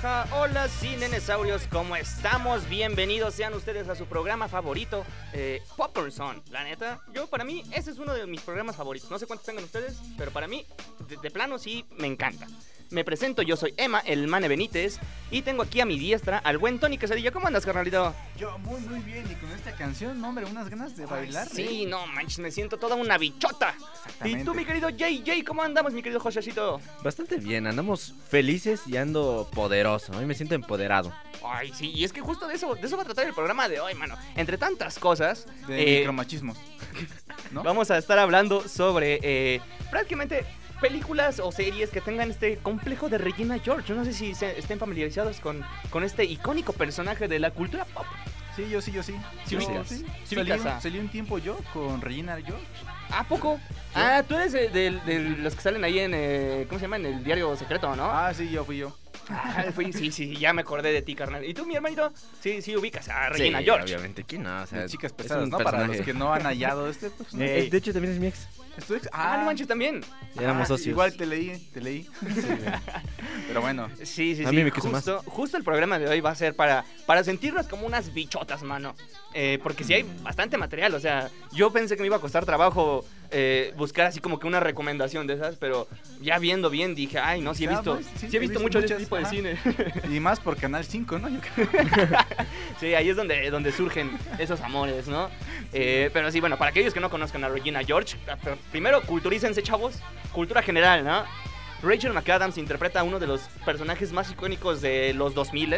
Aja la baraja, hola cinenesaurios, ¿cómo estamos? Bienvenidos sean ustedes a su programa favorito, eh, Popcorn Zone. La neta, yo para mí, ese es uno de mis programas favoritos. No sé cuántos tengan ustedes, pero para mí, de plano sí, me encanta. Me presento, yo soy Emma, el Mane Benítez, y tengo aquí a mi diestra al buen Tony Quesadilla. ¿Cómo andas, carnalito? Yo muy muy bien y con esta canción, no, hombre, unas ganas de bailar. Sí, no manches, me siento toda una bichota. Y tú, mi querido JJ, ¿cómo andamos, mi querido Josecito? Bastante bien, andamos felices y ando poderoso. Hoy me siento empoderado. Ay, sí, y es que justo de eso, de eso va a tratar el programa de hoy, mano. Entre tantas cosas, De eh, micromachismos. ¿No? vamos a estar hablando sobre eh, prácticamente películas o series que tengan este complejo de Regina George. No sé si se- estén familiarizados con, con este icónico personaje de la cultura pop. Sí, yo sí, yo sí. Sí, Yo ubicas. sí. Sí, salí, ubicas un, salí un tiempo yo con Regina George. ¿A poco? Ah, tú eres de, de- de los que salen ahí en, eh, ¿cómo se llama? En el diario secreto, ¿no? Ah, sí, yo fui yo. Ah, sí, sí, ya me acordé de ti, carnal. ¿Y tú, mi hermanito? Sí, sí, ubicas a Regina Sí, George. Obviamente, ¿quién no? O sea, De chicas es pesadas, ¿no? Para los que no han hallado este. Pues, ¿no? Eh, Eh, de hecho, también es mi ex. ¿Es tu ex? Ah, no manches también. Éramos Ah, socios. Igual te leí, te leí. Pero bueno. Sí, sí, A sí. mí me quiso justo, justo el programa de hoy va a ser para, para sentirnos como unas bichotas, mano. Eh, porque sí hay bastante material. O sea, yo pensé que me iba a costar trabajo eh, buscar así como que una recomendación de esas, pero ya viendo bien dije, ay, no, sí he visto, pues, sí, sí, he visto mucho de este tipo de cine. Y más por Canal 5, ¿no? Sí, ahí es donde, donde surgen esos amores, ¿no? Eh, pero sí, bueno, para aquellos que no conozcan a Regina George, primero culturícense, chavos. Cultura general, ¿no? Rachel McAdams interpreta a uno de los personajes más icónicos de los 2000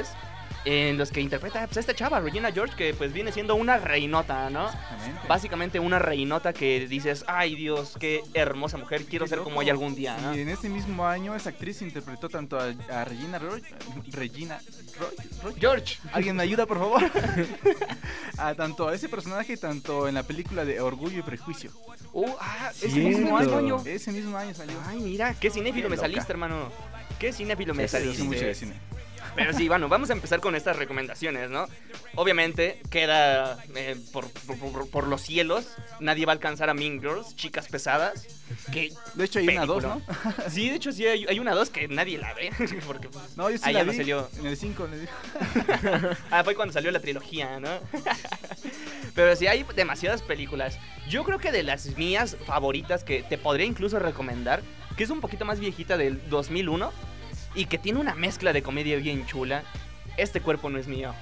en los que interpreta pues, a esta chava, Regina George, que pues viene siendo una reinota, ¿no? Exactamente. Básicamente una reinota que dices, ay Dios, qué hermosa mujer, quiero Qué ser loco. como ella algún día, ¿no? Y en ese mismo año esa actriz interpretó tanto a, a Regina Roy, Regina Roy, George. ¿Alguien me ayuda, por favor? a tanto a ese personaje, tanto en la película de Orgullo y Prejuicio. Uh, ah, ese mismo año. Ese mismo año salió. Ay, mira, qué cinéfilo Qué me loca. saliste, hermano. Qué cinéfilo me saliste. mucho de cine. Pero sí, bueno, vamos a empezar con estas recomendaciones, ¿no? Obviamente queda eh, por, por- por- los cielos. Nadie va a alcanzar a Mean Girls, chicas pesadas. Que, De hecho, hay una dos, ¿no? película. Sí, de hecho sí, hay, hay una dos que nadie la ve. Porque, pues, No, yo sí la ya no vi. salió. En el 5 le digo. Ah, fue cuando salió la trilogía, ¿no? Pero sí, hay demasiadas películas. Yo creo que de las mías favoritas que te podría incluso recomendar, que es un poquito más viejita del 2001 y que tiene una mezcla de comedia bien chula, Este cuerpo no es mío.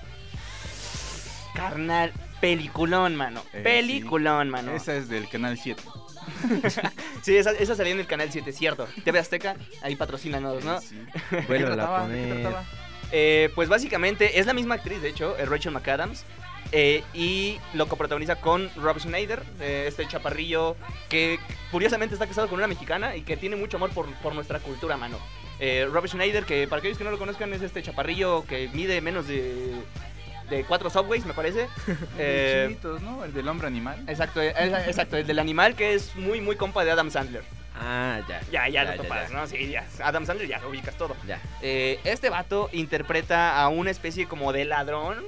Carnal, peliculón, mano. Eh, peliculón, mano. Esa es del canal 7. Sí, esa, esa salía en el canal 7, cierto. TV Azteca, ahí patrocínanos, ¿no? Sí. Trataba? ¿De qué trataba? Eh, pues básicamente es la misma actriz, de hecho, es Rachel McAdams. eh, y lo coprotagoniza con Rob Schneider, eh, este chaparrillo que curiosamente está casado con una mexicana y que tiene mucho amor por, por nuestra cultura, mano. Eh, Rob Schneider, que para aquellos que no lo conozcan, es este chaparrillo que mide menos de, de cuatro subways, me parece. Eh, Chinitos, ¿no? El del hombre animal. exacto, eh, exacto, el del animal que es muy, muy compa de Adam Sandler. Ah, ya. Ya, ya, lo topas, ya. ¿no? Sí, ya. Adam Sandler ya lo ubicas todo. Ya. Eh, este vato interpreta a una especie como de ladrón,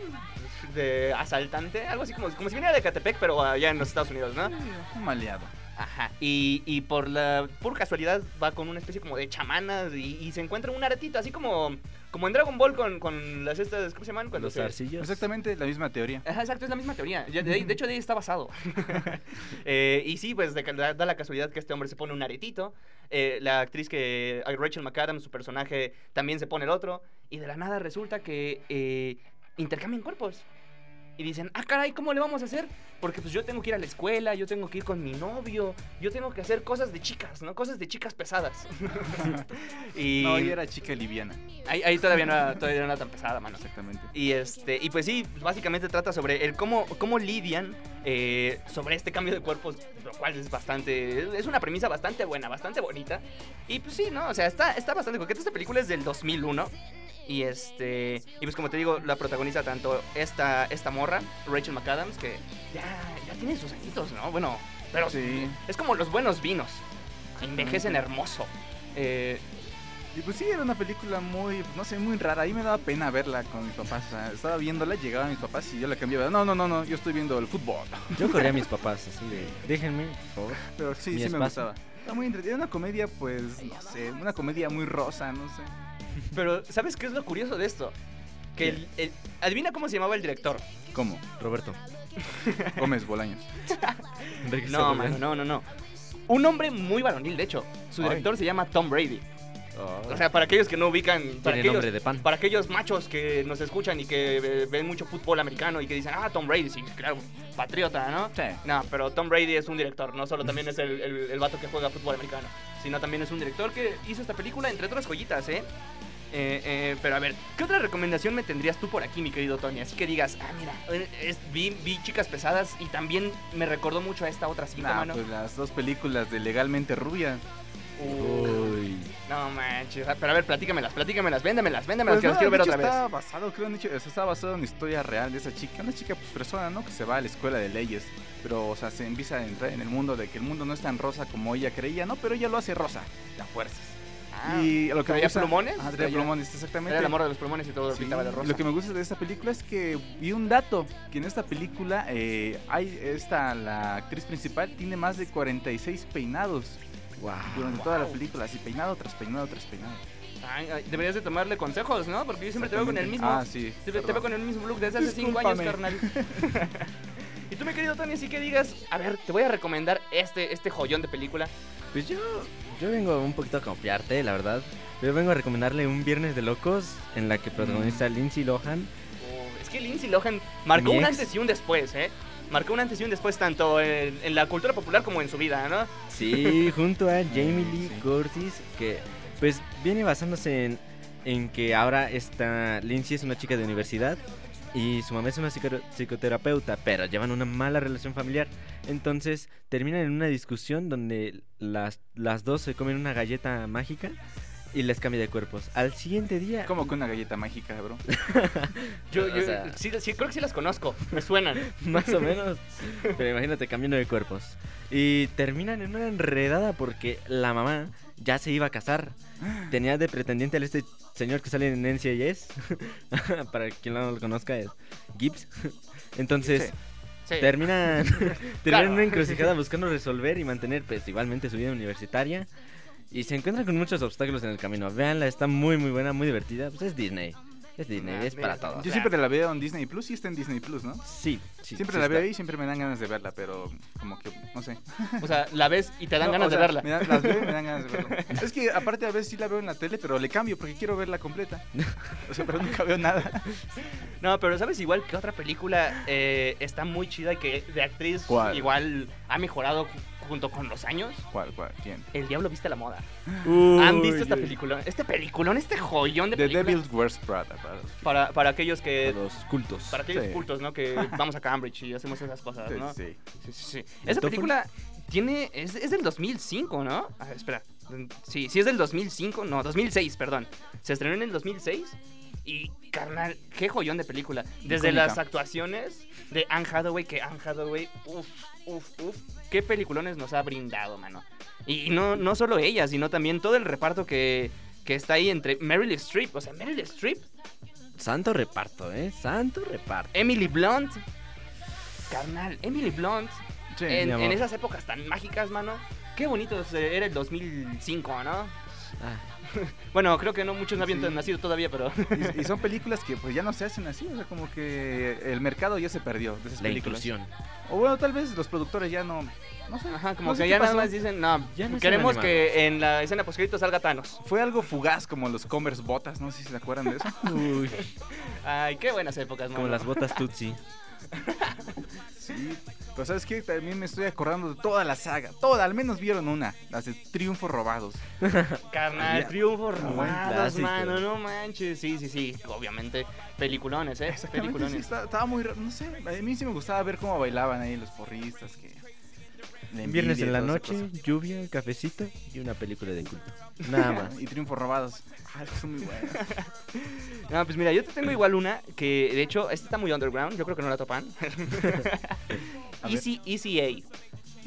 de asaltante, algo así como, como si viniera de Catepec, pero allá en los Estados Unidos, ¿no? Sí, Un maleado. Ajá. Y, y por la por casualidad va con una especie como de chamana y, y se encuentra un aretito, así como, como en Dragon Ball con, con las estas, ¿cómo se llaman? Cuando Los se- arcillos. Exactamente la misma teoría. Ajá, exacto, es la misma teoría. De, hecho, de ahí está basado. Eh, y sí, pues de que da, da la casualidad que este hombre se pone un aretito. eh, la actriz que. Rachel McAdams, su personaje, también se pone el otro. Y de la nada resulta que eh, intercambian cuerpos. Y dicen, ah, caray, ¿cómo le vamos a hacer? Porque pues yo tengo que ir a la escuela, yo tengo que ir con mi novio, yo tengo que hacer cosas de chicas, ¿no? Cosas de chicas pesadas. y No, ella era chica liviana. ahí, ahí todavía, no era, todavía no era tan pesada, mano. Exactamente. Y este, y pues sí, básicamente trata sobre el cómo, cómo lidian eh, sobre este cambio de cuerpos, lo cual es bastante, es una premisa bastante buena, bastante bonita. Y pues sí, ¿no? O sea, está, está bastante coqueta. Esta película es del 2001. Y este, y pues como te digo, la protagoniza tanto esta, esta morra, Rachel McAdams, que ya, ya tiene sus añitos, ¿no? Bueno, pero Sí. es como los buenos vinos. Envejecen hermoso. Eh, Y pues sí, era una película muy, no sé, muy rara. Ahí me daba pena verla con mis papás. O sea, estaba viéndola, llegaban mis papás y yo la cambiaba. No, no, no, no, yo estoy viendo el fútbol. Yo corría a mis papás así de, déjenme, por favor. Pero sí, sí me gustaba. Está muy entretenida. Una comedia, pues, no sé, una comedia muy rosa, no sé. Pero, ¿sabes qué es lo curioso de esto? Que el, el- adivina cómo se llamaba el director. ¿Cómo? Roberto. Gómez Bolaños. Enrique No, mano, no, no, no. Un hombre muy varonil, de hecho. Su Ay. director se llama Tom Brady. Oh. O sea, para aquellos que no ubican, para aquellos, nombre de pan. para aquellos machos que nos escuchan y que eh, ven mucho fútbol americano y que dicen, ah, Tom Brady, sí, claro, patriota, ¿no? Sí. No, pero Tom Brady es un director, no solo también es el, el, el vato que juega fútbol americano, sino también es un director que hizo esta película, entre otras joyitas, ¿eh? Eh, eh, pero a ver, ¿qué otra recomendación me tendrías tú por aquí, mi querido Tony? Así que digas, ah, mira, eh, es- vi, vi Chicas Pesadas y también me recordó mucho a esta otra cinta, Nah, mano. pues las dos películas de Legalmente Rubia. Uy. No manches, ah, pero a ver, platícamelas, platícamelas, véndamelas, véndamelas, Pues que las no, quiero ver de otra vez. Está basado, creo, en hecho, o sea, está basado en una historia real de esa chica. Una chica, pues, persona, ¿no? Que se va a la escuela de leyes. Pero, o sea, se empieza a entrar en el mundo de que el mundo no es tan rosa como ella creía, ¿no? Pero ella lo hace rosa, a fuerzas. Ah, y lo que me ¿traía gusta... plumones? Ah, traía plumones, exactamente. Era el amor de los pulmones y todo lo Sí, pintaba de rosa. Lo que me gusta de esta película es que vi un dato, que en esta película eh, hay esta, la actriz principal tiene más de 46 peinados Wow. durante toda la película, así peinado tras peinado tras peinado. Ay, ay, deberías de tomarle consejos, ¿no? Porque yo siempre te veo con el mismo. Ah, sí. te, te veo con el mismo look desde hace cinco años, carnal. y tú, mi querido Tony, así que digas, a ver, te voy a recomendar este, este joyón de película. Pues yo, yo vengo un poquito a confiarte, la verdad. Yo vengo a recomendarle un Viernes de Locos en la que protagoniza Lindsay Lohan. Oh, es que Lindsay Lohan marcó un antes y un después, ¿eh? Marcó un antes y un después tanto en, en la cultura popular como en su vida, ¿no? Sí, junto a Jamie Lee. Curtis, que pues viene basándose en, en que ahora esta Lindsay es una chica de universidad y su mamá es una psico- psicoterapeuta, pero llevan una mala relación familiar. Entonces terminan en una discusión donde las, las dos se comen una galleta mágica y les cambia de cuerpos. Al siguiente día... Como con una galleta mágica, bro. Yo, O yo sea- sí, sí, creo que sí las conozco, me suenan. Más o menos. Pero imagínate cambiando de cuerpos. Y terminan en una enredada porque la mamá ya se iba a casar. Tenía de pretendiente a este señor que sale en NCIS. Para quien no lo conozca, es Gibbs. Entonces, Sí. terminan, terminan Claro. en una encrucijada buscando resolver y mantener, pues, igualmente su vida universitaria. Y se encuentran con muchos obstáculos en el camino. Véanla, está muy, muy buena, muy divertida. Pues es Disney. Es Disney, Ah, es para todos. Yo siempre la veo en Disney Plus y está en Disney Plus, ¿no? Sí, sí. siempre sí la está. veo ahí y siempre me dan ganas de verla, pero como que, no sé. O sea, la ves y te dan No, ganas o sea, de verla. Me dan, las veo y me dan ganas de verla. es que aparte a veces sí la veo en la tele, pero le cambio porque quiero verla completa. O sea, pero nunca veo nada. No, pero ¿sabes igual que otra película eh, está muy chida y que de actriz ¿Cuál? igual ha mejorado junto con los años? ¿Cuál, cuál? ¿Quién? El Diablo Viste la Moda. Uy, ¿Han visto esta uy. película? Este peliculón, este joyón de The película. Devil's Worst Prada. para Para, para aquellos que... Para los cultos. Para aquellos Sí. cultos, ¿no? Que vamos a Cambridge y hacemos esas cosas, Sí, ¿no? sí. Sí, sí, sí. ¿El Esa película tiene... Es, es del 2005, ¿no? A ver, espera. Sí, sí es del 2005. No, 2006, perdón. Se estrenó en el 2006. Y, carnal, qué joyón de película. Desde Icónica. las actuaciones de Anne Hathaway, que Anne Hathaway, uff, uff, uff. Qué peliculones nos ha brindado, mano. Y no, no solo ella, sino también todo el reparto que, que está ahí entre Meryl Streep. O sea, Meryl Streep, Santo reparto, ¿eh? Santo reparto. Emily Blunt. Carnal, Emily Blunt. Sí, en, en esas épocas tan mágicas, mano. Qué bonito era el 2005, ¿no? Ah, Bueno, creo que no muchos no habían Sí. nacido todavía, pero Y, y son películas que pues ya no se hacen así, o sea, como que el mercado ya se perdió de esas la películas. inclusión. O bueno, tal vez los productores ya no, no sé. ajá, como no que ya nada más dicen, no, Ya no queremos que en la escena postcrédito salga Thanos. Fue algo fugaz como los Converse botas, no sé si se acuerdan de eso. Uy, Ay, qué buenas épocas, mano. como las botas Tutsi. Sí, pero ¿sabes qué? También me estoy acordando de toda la saga. Toda, al menos vieron una. Las de Triunfos Robados. Carnal, triunfos buen robados, mano, no manches. Sí, sí, sí, obviamente. Peliculones, ¿eh? Sí, está- estaba muy... No sé, a mí sí me gustaba ver cómo bailaban ahí los porristas. Que... Viernes en la noche, cosa. lluvia, cafecito y una película de culto. Nada más. Y Triunfos Robados. Ah, son muy buenas. No, pues mira, yo te tengo igual una que, de hecho, esta está muy underground. Yo creo que no la topan. Easy, Easy A. Y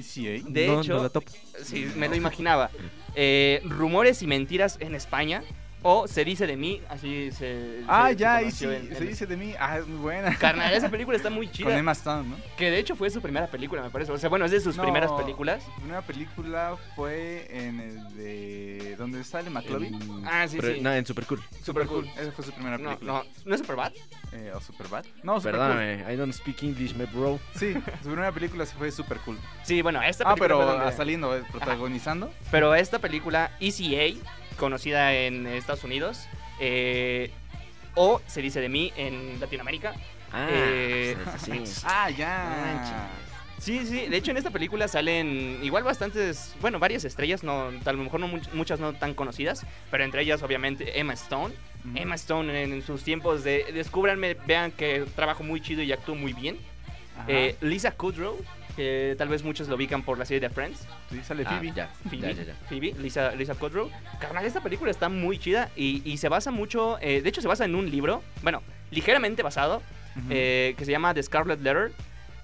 sí, ¿eh? De No, hecho, no la topo. sí, me lo imaginaba. Eh, rumores y mentiras en España. O se dice de mí, así se. Ah, se- se ya, y conoció sí, en- se en- dice de mí. Ah, es muy buena. Carnal, esa película está muy Con chida. Emma Stone, ¿no? Que de hecho fue su primera película, me parece. O sea, bueno, es de sus No, primeras películas. Su primera película fue en el de... ¿Dónde sale McLovin? En- Ah, sí, pero- sí. No, en Super Cool. Super cool. Esa fue su primera No, película. no, ¿no es Superbad? Eh, ¿O Superbad? No, Super Perdóname, I don't speak English, my bro. Sí, su primera película sí fue Super Cool. Sí, bueno, esta Ah, película pero fue donde- ah, saliendo, eh, protagonizando. Pero esta película, ECA, conocida en Estados Unidos, eh, o se dice de mí en Latinoamérica. Ah, Eh, sí, sí. Ah, ya. Sí, sí, de hecho en esta película salen igual bastantes, bueno, varias estrellas, no, a lo mejor no much- muchas no tan conocidas, pero entre ellas obviamente Emma Stone. Emma Stone en, en sus tiempos de, descúbranme, vean que trabajo muy chido y actúo muy bien. Eh, Lisa Kudrow, que tal vez muchos lo ubican por la serie de Friends. Sí, sale Ah, Phoebe. ya, Phoebe, ya, ya, ya. Phoebe, Lisa, Lisa Kudrow. Carnal, esta película está muy chida y, y se basa mucho, eh, de hecho se basa en un libro, bueno, ligeramente basado, eh, que se llama The Scarlet Letter,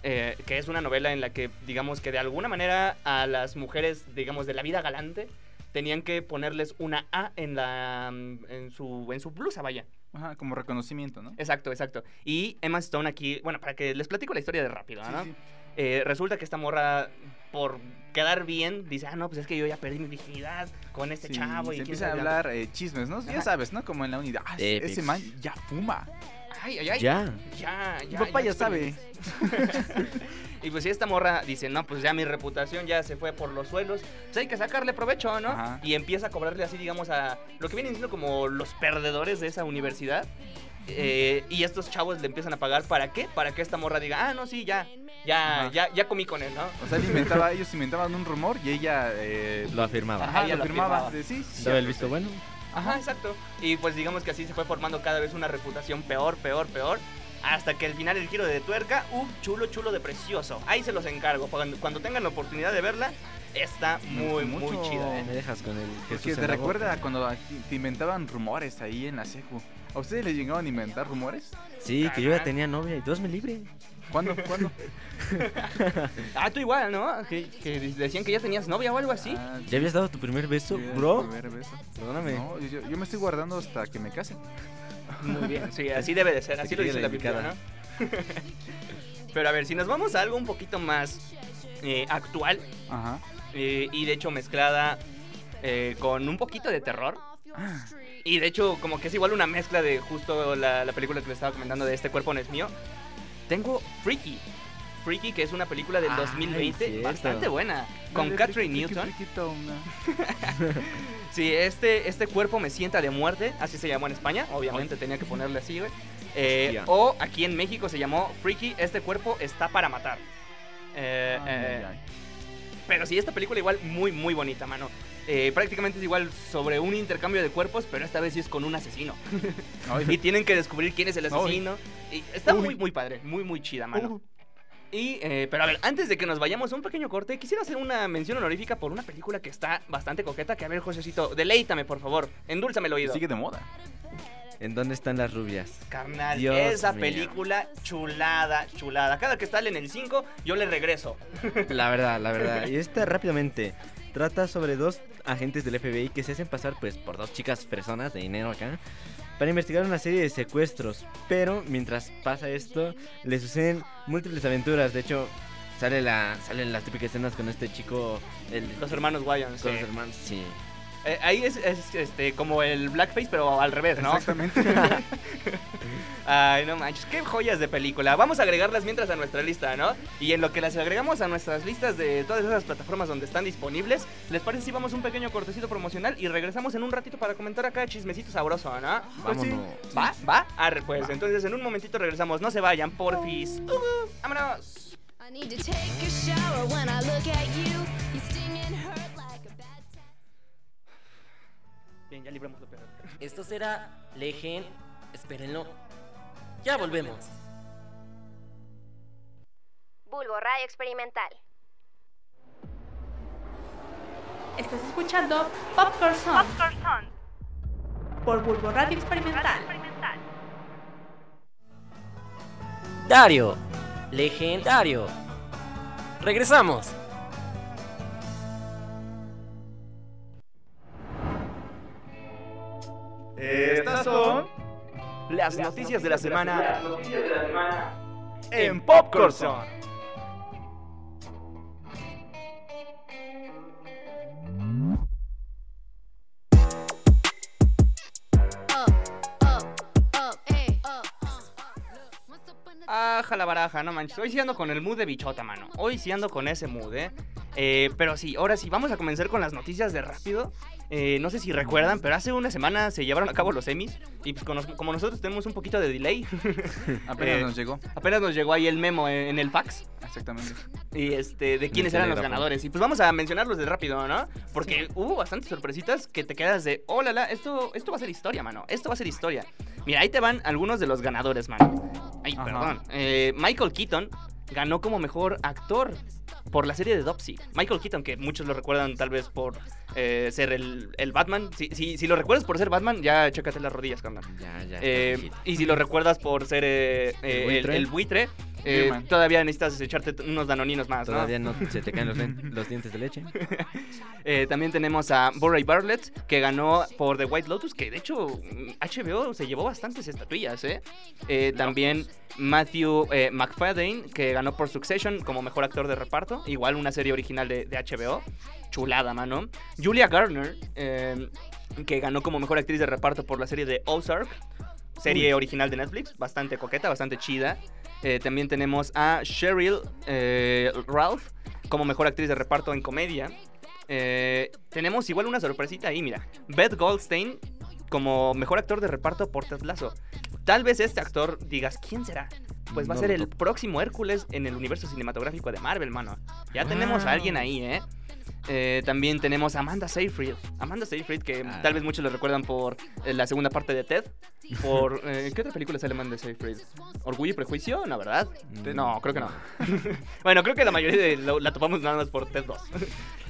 eh, que es una novela en la que, digamos que de alguna manera a las mujeres, digamos, de la vida galante, tenían que ponerles una A en, la, mm, en, su, en su blusa, vaya. Ajá, como reconocimiento, ¿no? Exacto, exacto. Y Emma Stone aquí, bueno, para que les platico la historia de rápido, Sí, ¿no? sí. Eh, resulta que esta morra, por quedar bien, dice, ah, no, pues es que yo ya perdí mi virginidad con este Sí, chavo. se y quién empieza a hablar eh, chismes, ¿no? Ajá. Ya sabes, ¿no? Como en la unidad. Ah, ese man ya fuma. Ay, ay, ay. Ya. Ya, Mi ya. papá ya experimenté. sabe. Y pues si esta morra dice, no, pues ya mi reputación ya se fue por los suelos, pues hay que sacarle provecho, ¿no? Ajá. Y empieza a cobrarle así, digamos, a lo que vienen siendo como los perdedores de esa universidad. Eh, y estos chavos le empiezan a pagar para qué? Para que esta morra diga, ah, no, sí, ya, ya, Ajá. ya, ya comí con él, ¿no? O sea, él inventaba, ellos inventaban un rumor y ella eh, Lo afirmaba. ajá, ella lo lo firmaba. firmaba. De, sí, sí, Daba el visto bueno. Ajá, exacto. Y pues digamos que así se fue formando cada vez una reputación peor, peor, peor. Hasta que al final el giro de tuerca, uff, chulo, chulo de precioso. Ahí se los encargo. Cuando, cuando tengan la oportunidad de verla, está muy, muy chida. ¿eh? Me dejas con el Porque Jesús te en la recuerda cuando te inventaban rumores ahí en la secu. ¿A ustedes les llegaban a inventar rumores? Sí, que yo ya tenía novia y Dios me libre. ¿Cuándo? ¿Cuándo? Ah, tú igual, ¿no? Que, que decían que ya tenías novia o algo así. Ah, ¿Ya habías dado tu primer beso, sí, bro? el primer beso. Perdóname. No, yo, yo me estoy guardando hasta que me case. Muy bien, sí, así debe de ser, Se así lo dice la indicada. ¿no? Pero a ver, si nos vamos a algo un poquito más eh, actual Ajá. eh, y de hecho mezclada eh, con un poquito de terror. Y de hecho, como que es igual una mezcla de justo la, la película que les estaba comentando de Este cuerpo no es mío. Tengo Freaky. Freaky, que es una película del Ay, 2020 cierto. bastante buena. Con Dale, Catherine Newton. toma. Sí, este, este cuerpo me sienta de muerte, así se llamó en España, obviamente tenía que ponerle así, güey. Eh, o aquí en México se llamó Freaky, este cuerpo está para matar. Eh, Ay, eh, pero sí, esta película igual muy, muy bonita, mano. Eh, prácticamente es igual sobre un intercambio de cuerpos, pero esta vez sí es con un asesino. Y tienen que descubrir quién es el asesino. Y está Uy. muy, muy padre, muy, muy chida, mano. Uh, Y, eh, pero a ver, antes de que nos vayamos a un pequeño corte, quisiera hacer una mención honorífica por una película que está bastante coqueta. Que a ver, Josecito, deleítame, por favor. Endúlzame el oído. sigue de moda. ¿En dónde están las rubias? Carnal, Dios esa mío. película chulada, chulada. Cada que sale en el 5, yo le regreso. La verdad, la verdad. Y esta rápidamente trata sobre dos agentes del FBI que se hacen pasar pues por dos chicas personas de dinero acá para investigar una serie de secuestros. Pero mientras pasa esto, le suceden múltiples aventuras. De hecho, sale la salen las típicas escenas con este chico, el, Los hermanos Wayans. con sí. los hermanos, sí. Eh, ahí es, es, este, como el blackface, pero al revés, ¿no? Exactamente. Ay, no manches, qué joyas de película. Vamos a agregarlas mientras a nuestra lista, ¿no? Y en lo que las agregamos a nuestras listas de todas esas plataformas donde están disponibles, ¿les parece si vamos un pequeño cortecito promocional y regresamos en un ratito para comentar acá chismecito sabroso, ¿no? Pues sí. ¿Va? ¿Va? Arre, pues. Entonces en un momentito regresamos. No se vayan, porfis. Uh, ¡Vámonos! I need to take a shower when I look at you. Hurt Bien, ya libramos lo peor. Esto será Legend. Espérenlo. Ya volvemos. Bulbo Radio Experimental. Estás escuchando Popcorn Song por Bulbo Radio Experimental. Dario. Legendario. Regresamos. Las noticias de la semana en Popcorn Zone. Eh, up, uh, look, what's up on the Ah, la baraja, no manches. Hoy sí ando con el mood de bichota, mano. Hoy sí ando con ese mood, ¿eh? Eh, pero sí, ahora sí, vamos a comenzar con las noticias de rápido. Eh, no sé si recuerdan, pero hace una semana se llevaron a cabo los Emmys. Y pues con- como nosotros tenemos un poquito de delay, Apenas Eh, nos llegó. apenas nos llegó ahí el memo en, en el fax. Exactamente. Y este, de quiénes eran los ganadores. Y pues vamos a mencionarlos de rápido, ¿no? Porque hubo bastantes sorpresitas que te quedas de, oh, la, la, esto, esto va a ser historia, mano. Esto va a ser historia. Mira, ahí te van algunos de los ganadores, mano. Ay, Ajá. perdón. Eh, Michael Keaton ganó como mejor actor por la serie de Dopsy. Michael Keaton, que muchos lo recuerdan tal vez por eh, ser el, el Batman. Si, si, si lo recuerdas por ser Batman, ya chécate las rodillas, carnal. Ya, ya. Eh, y si lo recuerdas por ser eh, el, buitre? el buitre, eh, todavía necesitas echarte unos danoninos más. Todavía no se te caen los, dientes de leche. Eh, también tenemos a Borray Bartlett, que ganó por The White Lotus, que de hecho mm, HBO se llevó bastantes estatuillas, ¿eh? Eh, También Matthew eh, McFadden, que ganó por Succession como mejor actor de reparto, igual una serie original de, de HBO. Chulada, mano. Julia Garner, eh, que ganó como mejor actriz de reparto por la serie de Ozark, serie original de Netflix, bastante coqueta, bastante chida. Eh, también tenemos a Cheryl eh, Ralph como mejor actriz de reparto en comedia. Eh, tenemos igual una sorpresita ahí, mira. Beth Goldstein como mejor actor de reparto por Ted Lasso. Tal vez este actor digas, ¿quién será? Pues va a ser el próximo Hércules en el universo cinematográfico de Marvel, mano. Ya tenemos a Ah. alguien ahí, ¿eh? Eh, también tenemos a Amanda Seyfried. Amanda Seyfried, que Ah. tal vez muchos lo recuerdan por eh, la segunda parte de Ted. Por, eh, ¿Qué otra película sale Amanda Seyfried? ¿Orgullo y Prejuicio? No, ¿verdad? Mm. No, creo que no. bueno, creo que la mayoría de lo- la topamos nada más por Ted 2.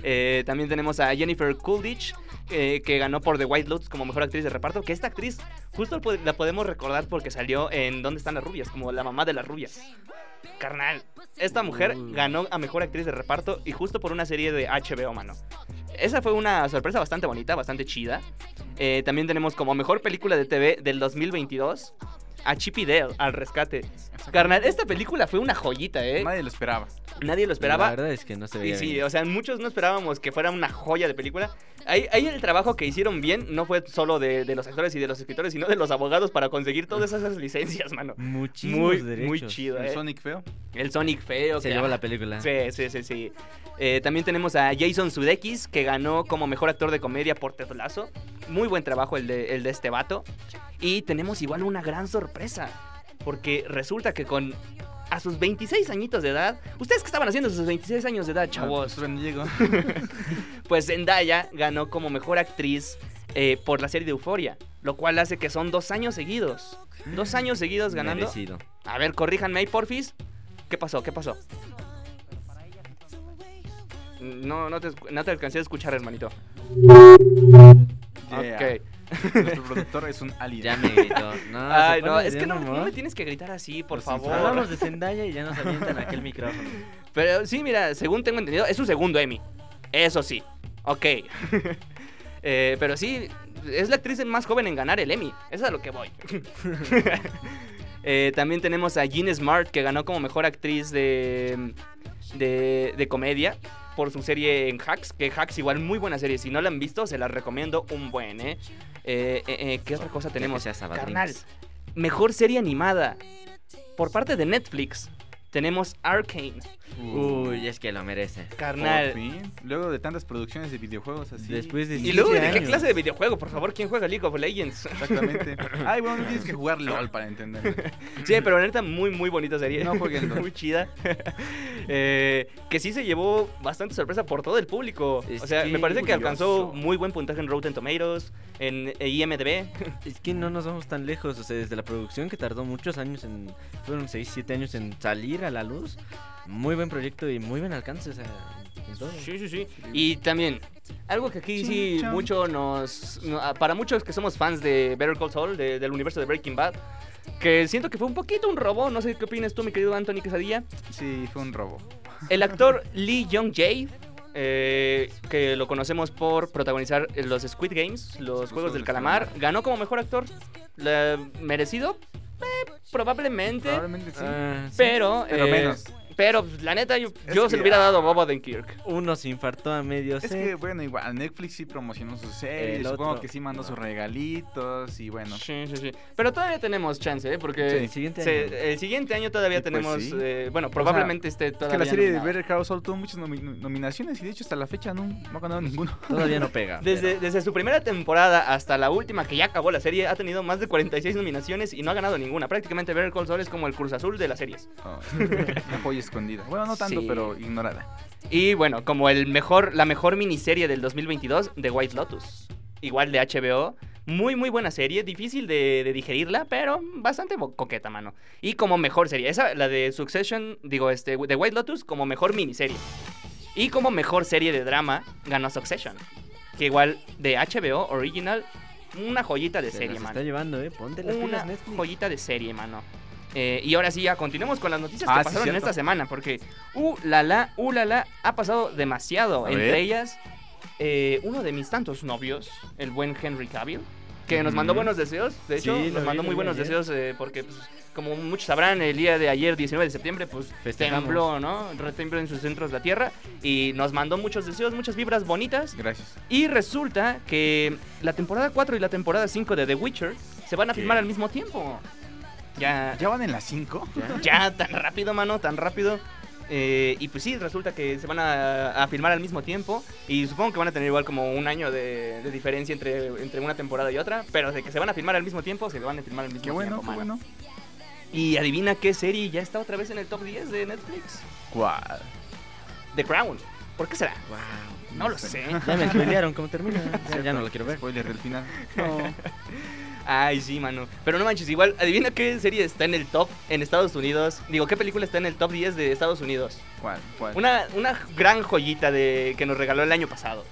Eh, también tenemos a Jennifer Coolidge, que ganó por The White Lotus como mejor actriz de reparto. Que esta actriz justo la podemos recordar porque salió en ¿Dónde están las rubias? Como la mamá de las rubias. Carnal, esta mujer ganó a mejor actriz de reparto y justo por una serie de HBO, Esa fue una sorpresa bastante bonita, bastante chida. Eh, también tenemos como mejor película de TV del 2022 a Chip y Dale, al rescate. Carnal, esta película fue una joyita, ¿eh? Nadie lo esperaba. Nadie lo La esperaba. verdad es que no se Y veía sí, bien. o sea, muchos no esperábamos que fuera una joya de película. Ahí, ahí el trabajo que hicieron bien no fue solo de, de los actores y de los escritores, sino de los abogados para conseguir todas esas licencias, mano. Muchísimos Muy, derechos. muy chido, El eh. Sonic feo. El Sonic feo. Se que- llevó la película. Sí, sí, sí, sí. Eh, también tenemos a Jason Sudeikis, que ganó como mejor actor de comedia por Ted Lasso. Muy buen trabajo el de, el de este vato. Y tenemos igual una gran sorpresa, porque resulta que con... A sus 26 añitos de edad, ¿ustedes qué estaban haciendo a sus 26 años de edad, chavos? Ah, pues, bueno, llego. Pues Zendaya ganó como mejor actriz eh, por la serie de Euforia, lo cual hace que son dos años seguidos. Dos años seguidos ganando. Merecido. A ver, corríjanme ahí, porfis. ¿Qué pasó? ¿Qué pasó? No, no te, no te alcancé a escuchar, hermanito. Yeah. Ok. Nuestro productor es un alien. Ya me gritó. No, Ay, no, es que un no, me tienes que gritar así, por Los favor. Hablamos de Zendaya y ya nos avientan aquel micrófono. Pero sí, mira, según tengo entendido, es su segundo Emmy. Eso sí. Ok. Eh, pero sí, es la actriz más joven en ganar el Emmy. Eso es a lo que voy. Eh, también tenemos a Jean Smart, que ganó como mejor actriz de, de, de comedia por su serie en Hacks, que Hacks igual muy buena serie. Si no la han visto, se la recomiendo un buen, ¿eh? Eh, eh, eh, ¿Qué otra cosa tenemos? Carnal, mejor serie animada. Por parte de Netflix, tenemos Arcane. Uy, es que lo merece. Carnal. Por fin. Luego de tantas producciones de videojuegos así. Después de Y luego, ¿de 15 qué clase de videojuego? Por favor, ¿quién juega League of Legends? Exactamente. Ay, bueno, no tienes que jugar LOL para entender. Sí, pero la neta, muy, muy bonita serie. No jueguen muy chida. Eh, que sí se llevó bastante sorpresa por todo el público. Es o sea, me parece que alcanzó muy buen puntaje en Rotten Tomatoes, en eh, IMDb. Es que no nos vamos tan lejos, o sea, desde la producción que tardó muchos años en, fueron 6, 7 años en salir a la luz, muy buen proyecto y muy buen alcance, o sea. Sí, sí, sí. Y también, algo que aquí sí mucho nos... no, ah, para muchos que somos fans de Better Call Saul, de- del universo de Breaking Bad, que siento que fue un poquito un robo, no sé qué opinas tú, mi querido Anthony Quesadilla. Sí, fue un robo. El actor Lee Young Jae, eh, que lo conocemos por protagonizar los Squid Games, los Juegos del Calamar, ganó como mejor actor. La- merecido, Eh, probablemente. Probablemente sí. Ah, sí. Pero, Pero eh, menos. Pero pues, la neta, yo, yo se lo hubiera dado a. Bob Odenkirk. Uno se infartó a medio Es set. que, bueno, igual, Netflix sí promocionó sus series, El supongo otro- que sí mandó sus regalitos y bueno. Sí, sí, sí. Pero todavía tenemos chance, ¿eh? Porque Sí. El siguiente se- año. el siguiente año todavía Y pues tenemos. sí. eh, bueno, probablemente esté Es todavía. que la serie de. Better Call Saul tuvo muchas nomi- nominaciones y de hecho hasta la fecha no, no ha ganado ninguno. Todavía no pega. Desde, desde su primera temporada hasta la última, que ya acabó la serie, ha tenido más de 46 nominaciones y no ha ganado ninguna. Prácticamente Better Call Saul es como el Cruz Azul de las series. Oh, una joya escondida. Bueno, no tanto, Sí. pero ignorada. Y bueno, como el mejor, la mejor miniserie del 2022, The White Lotus. Igual de HBO. Muy, muy buena serie. Difícil de, de digerirla, pero bastante coqueta, mano. Y como mejor serie. Esa, la de Succession, digo, este, The White Lotus, como mejor miniserie. Y como mejor serie de drama, ganó Succession. Que igual de HBO Original, una joyita de Se serie, mano. está llevando, eh. Ponte las Una pilas Netflix. joyita de serie, mano. Eh, y ahora sí, ya continuemos con las noticias Ah, que sí, pasaron en esta semana, porque uh la la, uh la la, ha pasado demasiado. A Entre ver. ellas, eh, uno de mis tantos novios, el buen Henry Cavill, que nos mandó buenos deseos. De hecho, Sí, nos vi, mandó lo muy vi buenos ayer. deseos eh, porque, pues, como muchos sabrán, el día de ayer, 19 de septiembre, pues Festejamos. tembló, ¿no? Retembló en sus centros la tierra y nos mandó muchos deseos, muchas vibras bonitas. Gracias. Y resulta que la temporada 4 y la temporada 5 de The Witcher se van a ¿Qué? filmar al mismo tiempo. Ya, ¿Ya van en las 5? ya tan rápido, mano, tan rápido. Eh, y pues sí, resulta que se van a, a filmar al mismo tiempo. Y supongo que van a tener igual como un año de, de diferencia entre, entre una temporada y otra. Pero de que se van a filmar al mismo tiempo, se van a filmar al mismo Qué bueno, tiempo. qué mano. bueno. Y adivina qué serie ya está otra vez en el top 10 de Netflix: ¿Cuál? The Crown. ¿Por qué será? Wow. No lo sé. Ya me spoilearon cómo termina. Ya, ya no lo quiero ver. Spoiler del final. Ay, sí, mano. Pero no manches, igual, adivina qué serie está en el top en Estados Unidos. Digo, ¿qué película está en el top 10 de Estados Unidos? ¿Cuál? ¿Cuál? Una, una gran joyita de que nos regaló el año pasado.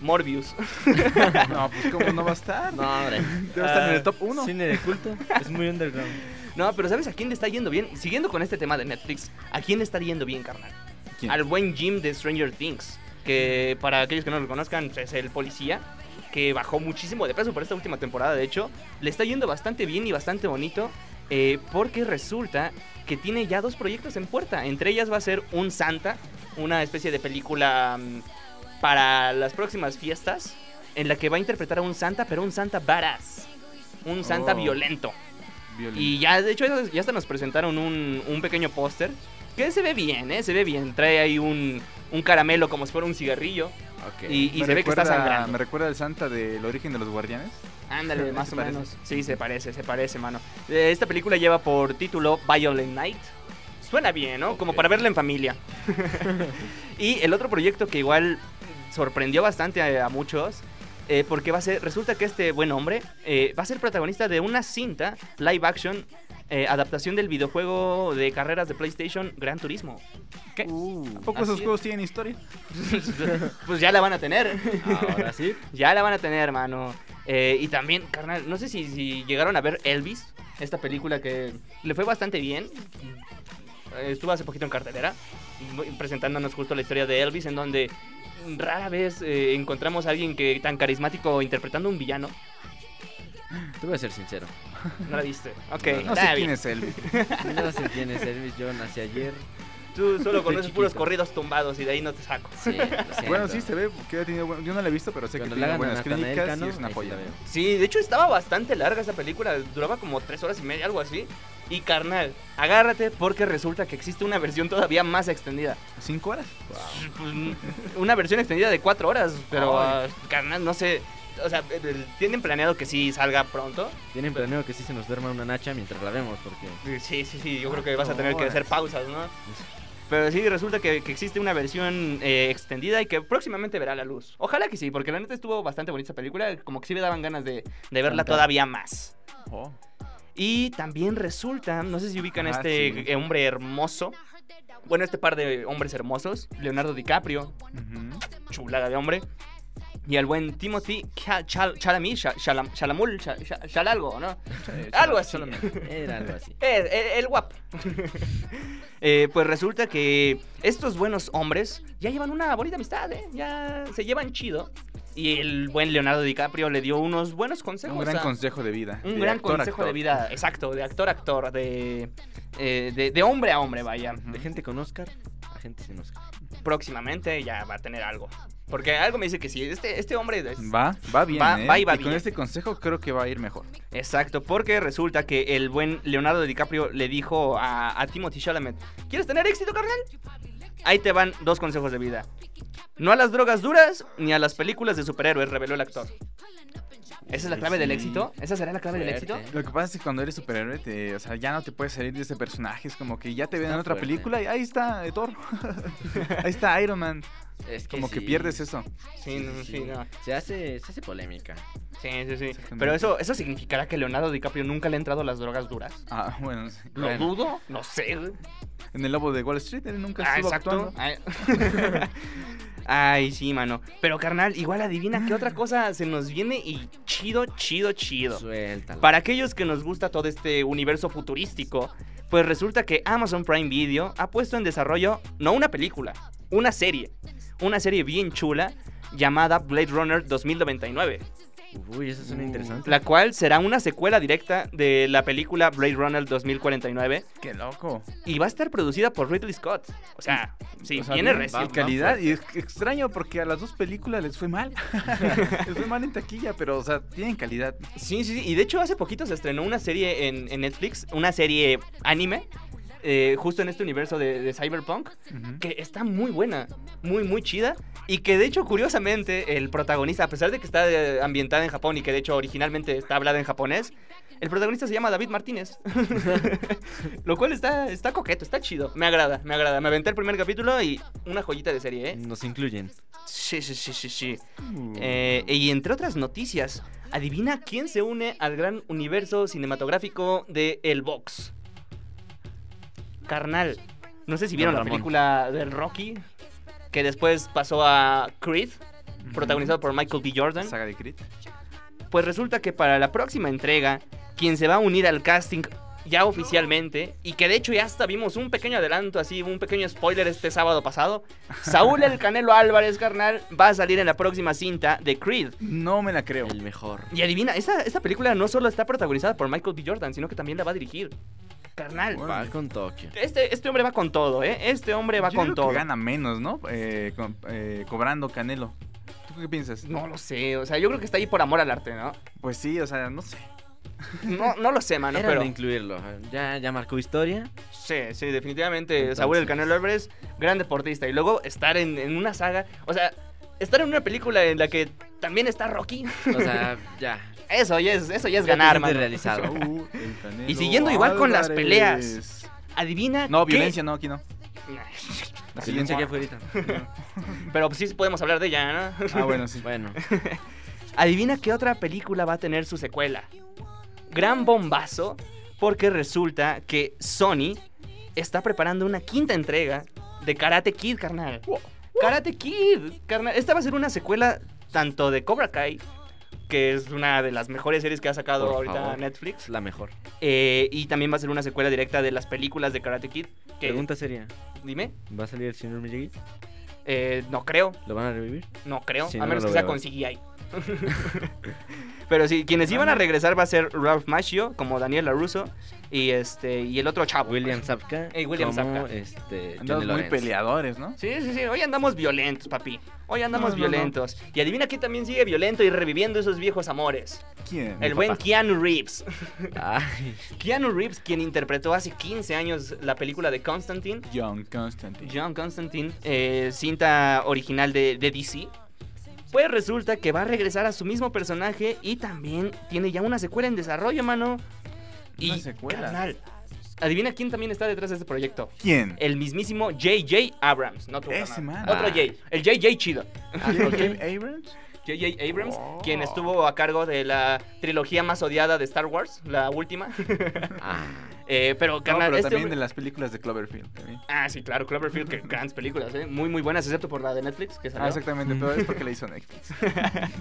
Morbius. No, pues ¿cómo no va a estar? No, hombre. Debe estar en Ah, el top 1. Cine de culto es muy underground. No, pero ¿sabes a quién le está yendo bien? Siguiendo con este tema de Netflix, ¿a quién le está yendo bien, carnal? ¿Quién? Al buen Jim de Stranger Things. Que para aquellos que no lo conozcan, pues, es el policía. Que bajó muchísimo de peso por esta última temporada, de hecho. Le está yendo bastante bien y bastante bonito. eh, porque resulta que tiene ya dos proyectos en puerta. Entre ellas va a ser Un Santa, una especie de película mm, para las próximas fiestas. En la que va a interpretar a un Santa, pero un Santa badass. Un Santa Oh. violento. Violín. Y ya, de hecho, ya hasta nos presentaron un, un pequeño póster. Que se ve bien, ¿eh? Se ve bien. Trae ahí un, un caramelo como si fuera un cigarrillo. Y, se ve que está sangrando. Me recuerda el Santa del origen de los guardianes. Ándale, más ¿Se o parece? menos. Sí, se parece, se parece, mano. Eh, Esta película lleva por título Violent Night. Suena bien, ¿no? Como para verla en familia. y el otro proyecto que igual sorprendió bastante a, a muchos. eh, porque va a ser, resulta que este buen hombre eh, va a ser protagonista de una cinta live action eh, adaptación del videojuego de carreras de PlayStation Gran Turismo. ¿Qué? ¿A poco Así esos es. juegos tienen historia? pues ya la van a tener. Ahora sí. Ya la van a tener, hermano. Eh, y también, carnal, no sé si, si llegaron a ver Elvis, esta película que le fue bastante bien. Eh, Estuvo hace poquito en cartelera, presentándonos justo la historia de Elvis, en donde rara vez eh, encontramos a alguien que tan carismático interpretando un villano. Te voy a ser sincero. ¿No la viste? Ok, No está sé quién es él. No sé quién es Elvis. Yo nací ayer. Tú solo conoces chiquito. puros corridos tumbados y de ahí no te saco. Sí. Bueno, sí, se ve que ha tenido, yo no la he visto, pero sé Cuando que le tiene buenas críticas Cano, y es una joya. Sí, de hecho estaba bastante larga esa película, duraba como tres horas y media, algo así. Y carnal, agárrate porque resulta que existe una versión todavía más extendida. ¿Cinco horas? Pues, una versión extendida de cuatro horas, pero Ay. ah, carnal, no sé. O sea, eh, tienen planeado que sí salga pronto. Tienen planeado que sí se nos duerma una nacha mientras la vemos, porque... Sí, sí, sí, yo creo que vas a tener que hacer pausas, ¿no? Pero sí, resulta que, que existe una versión eh, extendida y que próximamente verá la luz. Ojalá que sí, porque la neta estuvo bastante bonita esa película, como que sí me daban ganas de, de verla todavía más. Oh. Y también resulta, no sé si ubican a Ah, este sí. eh, hombre hermoso. Bueno, este par de hombres hermosos, Leonardo DiCaprio, chulada de hombre. Y al buen Timothy Cha- Chal- Chalamet, Cha- Chalam- Chalamul, Cha- Cha- Chalalgo, ¿no? Algo así. Era algo así. El, el- el guapo. Eh, pues resulta que estos buenos hombres ya llevan una bonita amistad, ¿eh? Ya se llevan chido. Y el buen Leonardo DiCaprio le dio unos buenos consejos. Un gran consejo de vida. un de gran actor consejo de vida, exacto, de actor a actor, de, eh, de, de hombre a hombre, vaya. De gente con Oscar a gente sin Oscar. Próximamente ya va a tener algo. Porque algo me dice que sí, este, este hombre es... Va, va bien. Va- ¿eh? va y va con bien. este consejo creo que va a ir mejor. Exacto, porque resulta que el buen Leonardo DiCaprio le dijo a, a Timothy Chalamet, ¿quieres tener éxito, carnal? Ahí te van dos consejos de vida. No a las drogas duras ni a las películas de superhéroes, reveló el actor. ¿Esa es la clave del éxito? ¿Esa será la clave del éxito? Lo que pasa es que cuando eres superhéroe, te, o sea, ya no te puedes salir de ese personaje. Es como que ya te ven en otra fuerte. película y ahí está eh, Thor. ahí está Iron Man. Es Como que pierdes eso. Sí, no, sí, no. Se hace, se hace polémica. Sí, sí, sí. Pero eso, eso significará que Leonardo DiCaprio nunca le ha entrado a las drogas duras. Ah, bueno. sí. ¿Lo Bueno. dudo? No sé. güey. En el lobo de Wall Street, él nunca Ah, estuvo exacto. actuando. Ay. Ay, sí, mano. Pero carnal, igual adivina qué otra cosa se nos viene y chido, chido, chido. Suéltalo. Para aquellos que nos gusta todo este universo futurístico, pues resulta que Amazon Prime Video ha puesto en desarrollo no una película, una serie. Una serie bien chula llamada Blade Runner 2099, Uy, eso suena interesante. la cual será una secuela directa de la película Blade Runner 2049 Qué loco. y va a estar producida por Ridley Scott. O sea, sí, O sea, bien, recién. calidad. Y es extraño porque a las dos películas les fue mal. les fue mal en taquilla, pero, o sea, tienen calidad. Sí, sí, sí. Y de hecho hace poquito se estrenó una serie en, en Netflix, una serie anime, eh, justo en este universo de, de Cyberpunk, que está muy buena, muy, muy chida. Y que de hecho, curiosamente, el protagonista, a pesar de que está eh, ambientada en Japón y que de hecho originalmente está hablada en japonés, el protagonista se llama David Martínez. Lo cual está, está coqueto, está chido. Me agrada, me agrada. Me aventé el primer capítulo y una joyita de serie, ¿eh? Nos incluyen. Sí, sí, sí, sí, sí. Uh. Eh, y entre otras noticias, adivina quién se une al gran universo cinematográfico de El Box. Carnal. No sé si vieron la película del Rocky, que después pasó a Creed, protagonizado por Michael B. Jordan. Saga de Crit. Pues resulta que para la próxima entrega, quien se va a unir al casting ya oficialmente, y que de hecho ya hasta vimos un pequeño adelanto, así, un pequeño spoiler este sábado pasado, Saúl el Canelo Álvarez, carnal, va a salir en la próxima cinta de Creed. No me la creo. El mejor. Y adivina, esta, esta película no solo está protagonizada por Michael B. Jordan, sino que también la va a dirigir. Carnal. Bueno. Va con Tokio. Este, este hombre va con todo, ¿eh? Este hombre va Yo con creo todo. que gana menos, ¿no? Eh, eh, cobrando Canelo. ¿Tú qué piensas? No lo sé, o sea, yo creo que está ahí por amor al arte, ¿no? Pues sí, o sea, no sé. No, no lo sé, mano, Era pero... de incluirlo. Ya, ya marcó historia. Sí, sí, definitivamente. Entonces- Saúl el Canelo Álvarez, gran deportista. Y luego estar en, en una saga, o sea, estar en una película en la que también está Rocky. O sea, ya. Eso ya es, eso ya es Ya ganar, mano. realizado. Canelo Y siguiendo igual con las peleas. Adivina No, qué- violencia no, aquí no. La silencio aquí afuera. Pero pues sí podemos hablar de ella, ¿no? Ah, bueno, sí. Bueno, Adivina qué otra película va a tener su secuela. Gran bombazo, porque resulta que Sony está preparando una quinta entrega de Karate Kid, carnal. Karate Kid, carnal. Esta va a ser una secuela tanto de Cobra Kai, que es una de las mejores series que ha sacado Por ahorita favor. Netflix, la mejor. eh, y también va a ser una secuela directa de las películas de Karate Kid. Que, Pregunta seria. Dime, ¿Va a salir el señor Miyagi? Eh, no creo, ¿Lo van a revivir? no creo, a no menos que sea con CGI. Pero sí, quienes iban a regresar va a ser Ralph Macchio como Daniel LaRusso y este y el otro chavo. William pues. Zapka. Ey, William como, Zapka. Este, Andamos muy peleadores, ¿no? Sí, sí, sí. Hoy andamos violentos, papi. Hoy andamos No, no, no. violentos. Y adivina quién también sigue violento y reviviendo esos viejos amores. ¿Quién? El buen papá. Keanu Reeves. Ay, Keanu Reeves, quien interpretó hace 15 años la película de Constantine. John Constantine. John Constantine, eh, cinta original de, de DC. Pues resulta que va a regresar a su mismo personaje y también tiene ya una secuela en desarrollo, mano. Y, Una secuela. carnal, adivina quién también está detrás de este proyecto. ¿Quién? El mismísimo J.J. Abrams. No tu Ese man. Otro Ah. J. El J.J. chido. ¿J.J. Abrams? J.J. Abrams, Oh. quien estuvo a cargo de la trilogía más odiada de Star Wars, la última. ah, Eh, pero, No, carnal, pero este también hombre- de las películas de Cloverfield. también. Ah, sí, claro, Cloverfield, que grandes películas, ¿eh? Muy, muy buenas, excepto por la de Netflix, que salió. Ah, exactamente, pero es porque le hizo Netflix.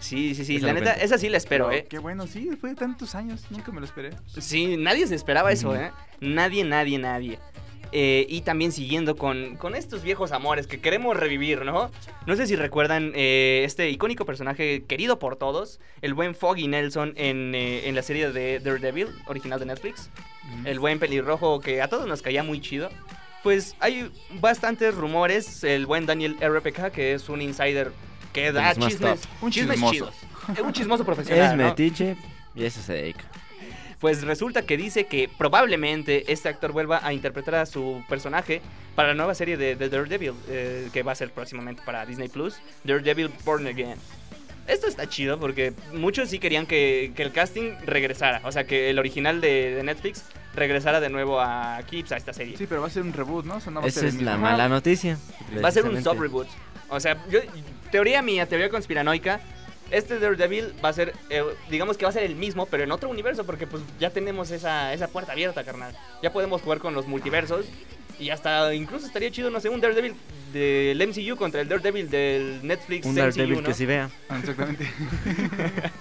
Sí, sí, sí, la neta, esa sí la espero, Pero ¿eh? Qué bueno, sí, después de tantos años, nunca me lo esperé. Sí, nadie se esperaba eso. ¿eh? Nadie, nadie, nadie. Eh, y también siguiendo con, con estos viejos amores que queremos revivir, ¿no? No sé si recuerdan eh, este icónico personaje querido por todos, el buen Foggy Nelson en, eh, en la serie de Daredevil, original de Netflix. El buen pelirrojo que a todos nos caía muy chido. Pues hay bastantes rumores. El buen Daniel RPK, que es un insider que da chismes. Un chismes chismoso. chidos. Es un chismoso profesional. es ¿no? metiche y eso se dedica. Pues resulta que dice que probablemente este actor vuelva a interpretar a su personaje para la nueva serie de, de Daredevil, eh, que va a ser próximamente para Disney Plus, Daredevil Born Again. Esto está chido porque muchos sí querían que, que el casting regresara, o sea, que el original de, de Netflix regresara de nuevo a aquí, pues, a esta serie. Sí, pero va a ser un reboot, ¿no? O sea, no va a Esa ser es la mismo. mala noticia. Va a ser un sub-reboot. O sea, yo, teoría mía, teoría conspiranoica. Este Daredevil va a ser, eh, digamos que va a ser el mismo, pero en otro universo, porque pues ya tenemos esa, esa puerta abierta, carnal. Ya podemos jugar con los multiversos. Y hasta incluso estaría chido, no sé, un Daredevil del MCU contra el Daredevil del Netflix Un MCU, Daredevil ¿no? que sí vea. Ah, Exactamente.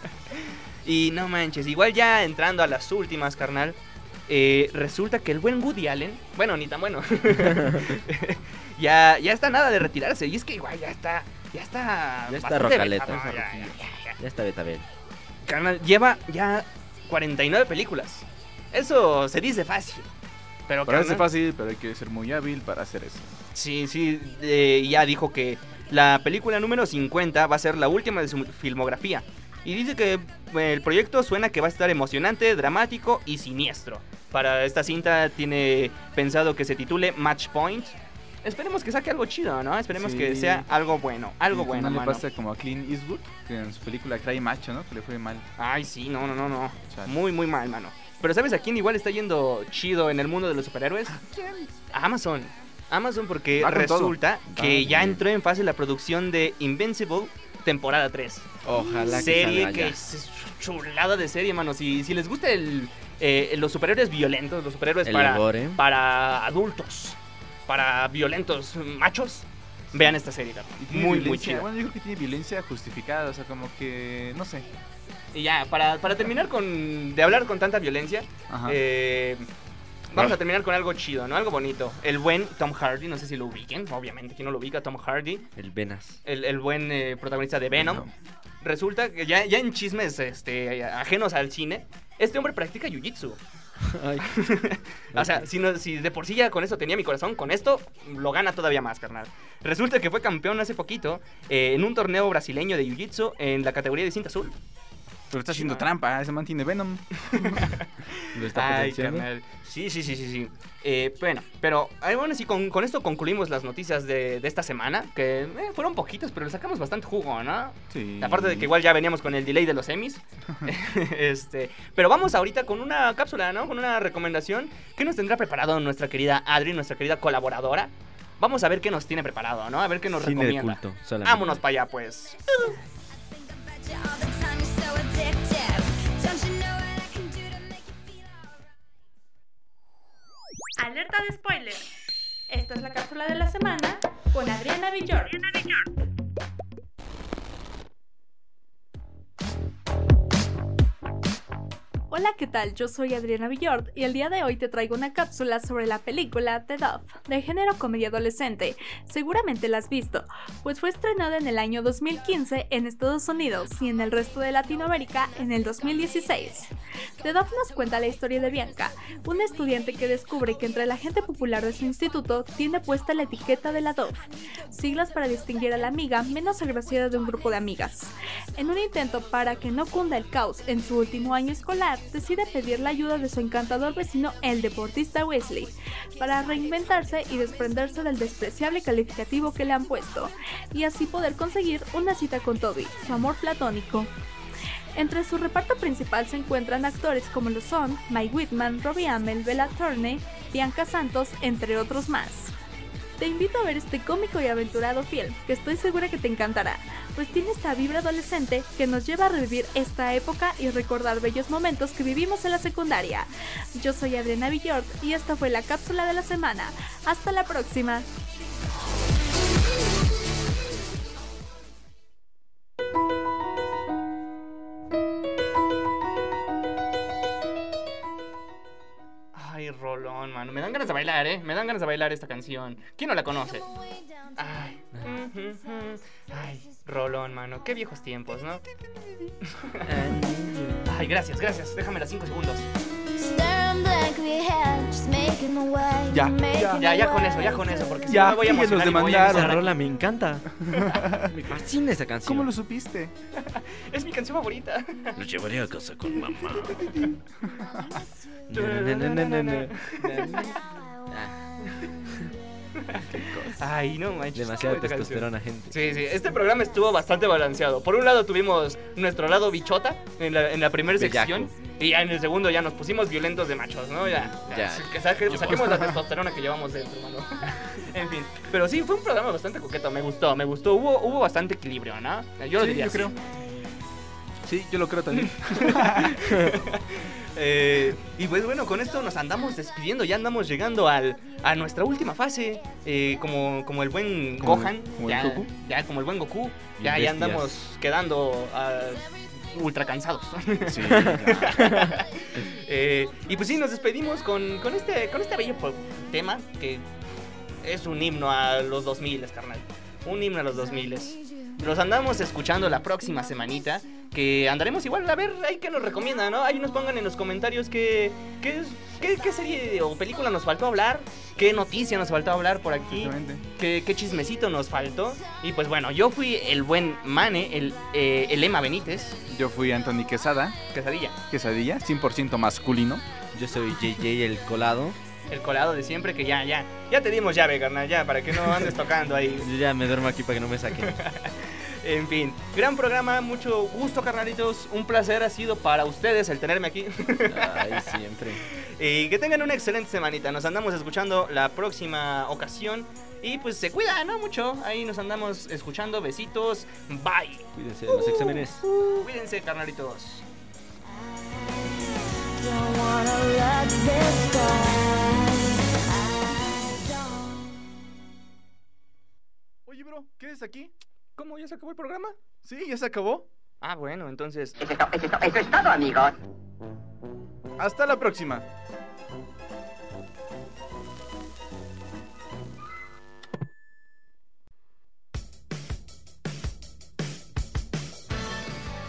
Y no manches, igual ya entrando a las últimas, carnal. eh, resulta que el buen Woody Allen, bueno, ni tan bueno, ya, ya está nada de retirarse. Y es que igual ya está, ya está. Ya está rocaleta. ya, ya, ya. Ya está Betabel. Carnal, lleva ya 49 películas. Eso se dice fácil. Pero Parece carnal, fácil, pero hay que ser muy hábil para hacer eso. Sí, sí, eh, ya dijo que la película número 50 va a ser la última de su filmografía. Y dice que eh, el proyecto suena que va a estar emocionante, dramático y siniestro. Para esta cinta tiene pensado que se titule Match Point. Esperemos que saque algo chido, ¿no? Esperemos Sí. que sea algo bueno, algo bueno, No le pasa como a Clint Eastwood, que en su película Cry Macho, ¿no? Que le fue mal. Ay, sí, no, no, no, no. Chale. Muy, muy mal, mano. Pero ¿sabes a quién igual está yendo chido en el mundo de los superhéroes? A Amazon. Amazon porque todo. resulta que ya entró en fase la producción de Invincible temporada 3. Ojalá que serie que es chulada de serie, mano. Si, si les gusta el, eh, los superhéroes violentos, los superhéroes El para, para adultos, para violentos machos, vean esta serie, Muy, muy chida. Bueno, yo creo que tiene violencia justificada, o sea, como que, no sé. Y ya, para, para terminar con, de hablar con tanta violencia, eh, vamos a terminar con algo chido, ¿no? Algo bonito. El buen Tom Hardy, no sé si lo ubiquen, obviamente, ¿quién no lo ubica? Tom Hardy, El Venas. el, el buen eh, protagonista de Venom. Venom. Resulta que ya, ya en chismes este, ajenos al cine, este hombre practica jiu-jitsu. Ay, O sea, si, no- si de por sí ya con eso tenía mi corazón, con esto lo gana todavía más, carnal. Resulta que fue campeón hace poquito eh, en un torneo brasileño de jiu-jitsu en la categoría de cinta azul. Pero está haciendo trampa, ese man tiene Venom. lo está Ay, carnal. Sí, sí, sí, sí, sí. Eh, bueno, pero eh, bueno, sí, con, con esto concluimos las noticias de, de esta semana, que eh, fueron poquitas, pero le sacamos bastante jugo, ¿no? Sí. Aparte de que igual ya veníamos con el delay de los semis. este, pero vamos ahorita con una cápsula, ¿no? Con una recomendación. ¿Qué nos tendrá preparado nuestra querida Adri, nuestra querida colaboradora? Vamos a ver qué nos tiene preparado, ¿no? A ver qué nos Cine de recomienda. culto. solamente. Vámonos para allá, pues. Alerta de spoiler. Esta es la cápsula de la semana con Adriana Villor. Hola, ¿qué tal? Yo soy Adriana Villord y el día de hoy te traigo una cápsula sobre la película The Dove, de género comedia adolescente. Seguramente la has visto, pues fue estrenada en el año 2015 en Estados Unidos y en el resto de Latinoamérica en el 2016. The Dove nos cuenta la historia de Bianca, una estudiante que descubre que entre la gente popular de su instituto tiene puesta la etiqueta de la Dove, siglas para distinguir a la amiga menos agraciada de un grupo de amigas. En un intento para que no cunda el caos en su último año escolar, decide pedir la ayuda de su encantador vecino, el deportista Wesley, para reinventarse y desprenderse del despreciable calificativo que le han puesto, y así poder conseguir una cita con Toby, su amor platónico. Entre su reparto principal se encuentran actores como lo son Mike Whitman, Robbie Amell, Bella Thorne, Bianca Santos, entre otros más. Te invito a ver este cómico y aventurado film, que estoy segura que te encantará, pues tiene esta vibra adolescente que nos lleva a revivir esta época y recordar bellos momentos que vivimos en la secundaria. Yo soy Adriana Villord y esta fue la cápsula de la semana. Hasta la próxima. Me dan ganas de bailar, ¿eh? Me dan ganas de bailar esta canción. ¿Quién no la conoce? Ay. Ay, Rolón, mano. Qué viejos tiempos, ¿no? Ay, gracias, gracias. Déjame las 5 segundos. Ya, Ya, ya con eso, ya con eso, porque si Ya, no me voy a emocionar nos y voy a demandaron. Esa rola me encanta. me fascina esa canción. ¿Cómo lo supiste? Es mi canción favorita. Lo llevaré a casa con mamá. Ay, no manches. Demasiada testosterona, gente. Sí, sí, este programa estuvo bastante balanceado. Por un lado tuvimos nuestro lado bichota en la, en la primera Bellaco. sección y ya en el segundo ya nos pusimos violentos de machos, ¿no? Ya, ya. Ya. Que saque- saquemos la testosterona que llevamos dentro, mano. en fin, pero sí, fue un programa bastante coqueto, me gustó, me gustó. Hubo, hubo bastante equilibrio, ¿no? Yo lo Sí, diría yo así. creo. Sí, yo lo creo también. Eh, y pues bueno, con esto nos andamos despidiendo, ya andamos llegando al, a nuestra última fase, eh, como, como el buen Como- Gohan, como el ya, Goku. ya como el buen Goku, ya, ya andamos quedando ah, ultra cansados. Sí. Eh, y pues sí, nos despedimos con, con este, con este bello tema que es un himno a los 2000, carnal. Un himno a los 2000. Los andamos escuchando la próxima semanita. Que andaremos igual a ver ahí que nos recomiendan, ¿no? Ahí nos pongan en los comentarios qué, qué, qué, qué serie o película nos faltó hablar, qué noticia nos faltó hablar por aquí, Exactamente. qué, qué chismecito nos faltó. Y pues bueno, yo fui el buen Mane, el, eh, el Emma Benítez, Yo fui Anthony Quesada, quesadilla, quesadilla, 100% masculino. Yo soy JJ el colado. el colado de siempre, que ya, ya, ya te dimos llave, carnal, ya, para que no andes tocando ahí. Yo ya me duermo aquí para que no me saquen. En fin, gran programa, mucho gusto, carnalitos. Un placer ha sido para ustedes el tenerme aquí. Ay, siempre. y que tengan una excelente semanita. Nos andamos escuchando la próxima ocasión. Y pues se cuidan, ¿no? Mucho. Ahí nos andamos escuchando. Besitos. Bye. Cuídense de los exámenes. Cuídense, carnalitos. Oye, bro, ¿qué es aquí? ¿Cómo? ¿Ya se acabó el programa? Sí, ya se acabó. Ah, bueno, entonces. Hasta la próxima.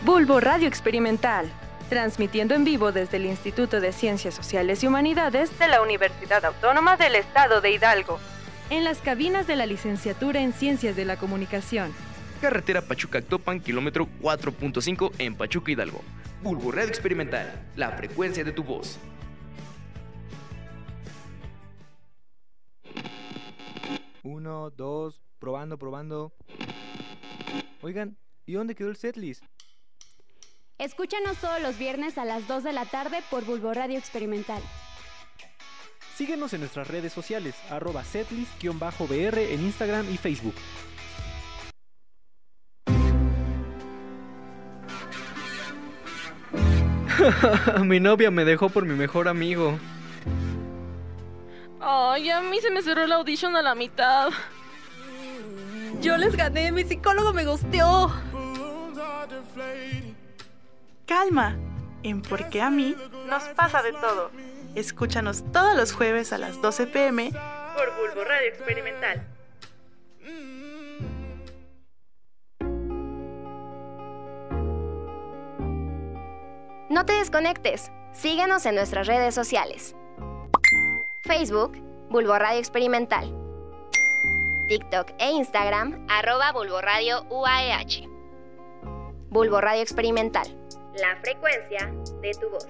Bulbo Radio Experimental, transmitiendo en vivo desde el Instituto de Ciencias Sociales y Humanidades de la Universidad Autónoma del Estado de Hidalgo, en las cabinas de la licenciatura en Ciencias de la Comunicación. Carretera Pachuca-Actopan, kilómetro 4.5 en Pachuca Hidalgo. Bulbo Radio Experimental, la frecuencia de tu voz. Uno, dos, probando, probando. Oigan, ¿y dónde quedó el setlist? Escúchanos todos los viernes a las 2 de la tarde por Bulbo Radio Experimental. Síguenos en nuestras redes sociales, arroba setlist-br en Instagram y Facebook. mi novia me dejó por mi mejor amigo. Ay, a mí se me cerró la audition a la mitad. Yo les gané, mi psicólogo me gusteó. Calma, en Porque a mí nos pasa de todo. Escúchanos todos los jueves a las 12 pm por Bulbo Radio Experimental. No te desconectes. Síguenos en nuestras redes sociales. Facebook, Bulbo Radio Experimental. TikTok e Instagram, arroba Bulbo Radio UAEH. Bulbo Radio Experimental. La frecuencia de tu voz.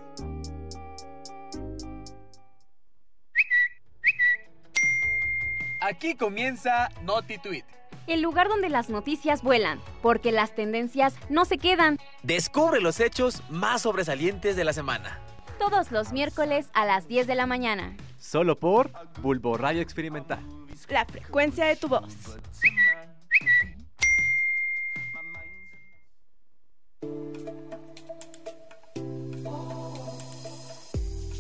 Aquí comienza NotiTweet. El lugar donde las noticias vuelan, porque las tendencias no se quedan. Descubre los hechos más sobresalientes de la semana. Todos los miércoles a las 10 de la mañana. Solo por Bulbo Radio Experimental. La frecuencia de tu voz.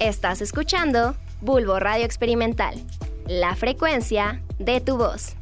Estás escuchando Bulbo Radio Experimental. La frecuencia de tu voz.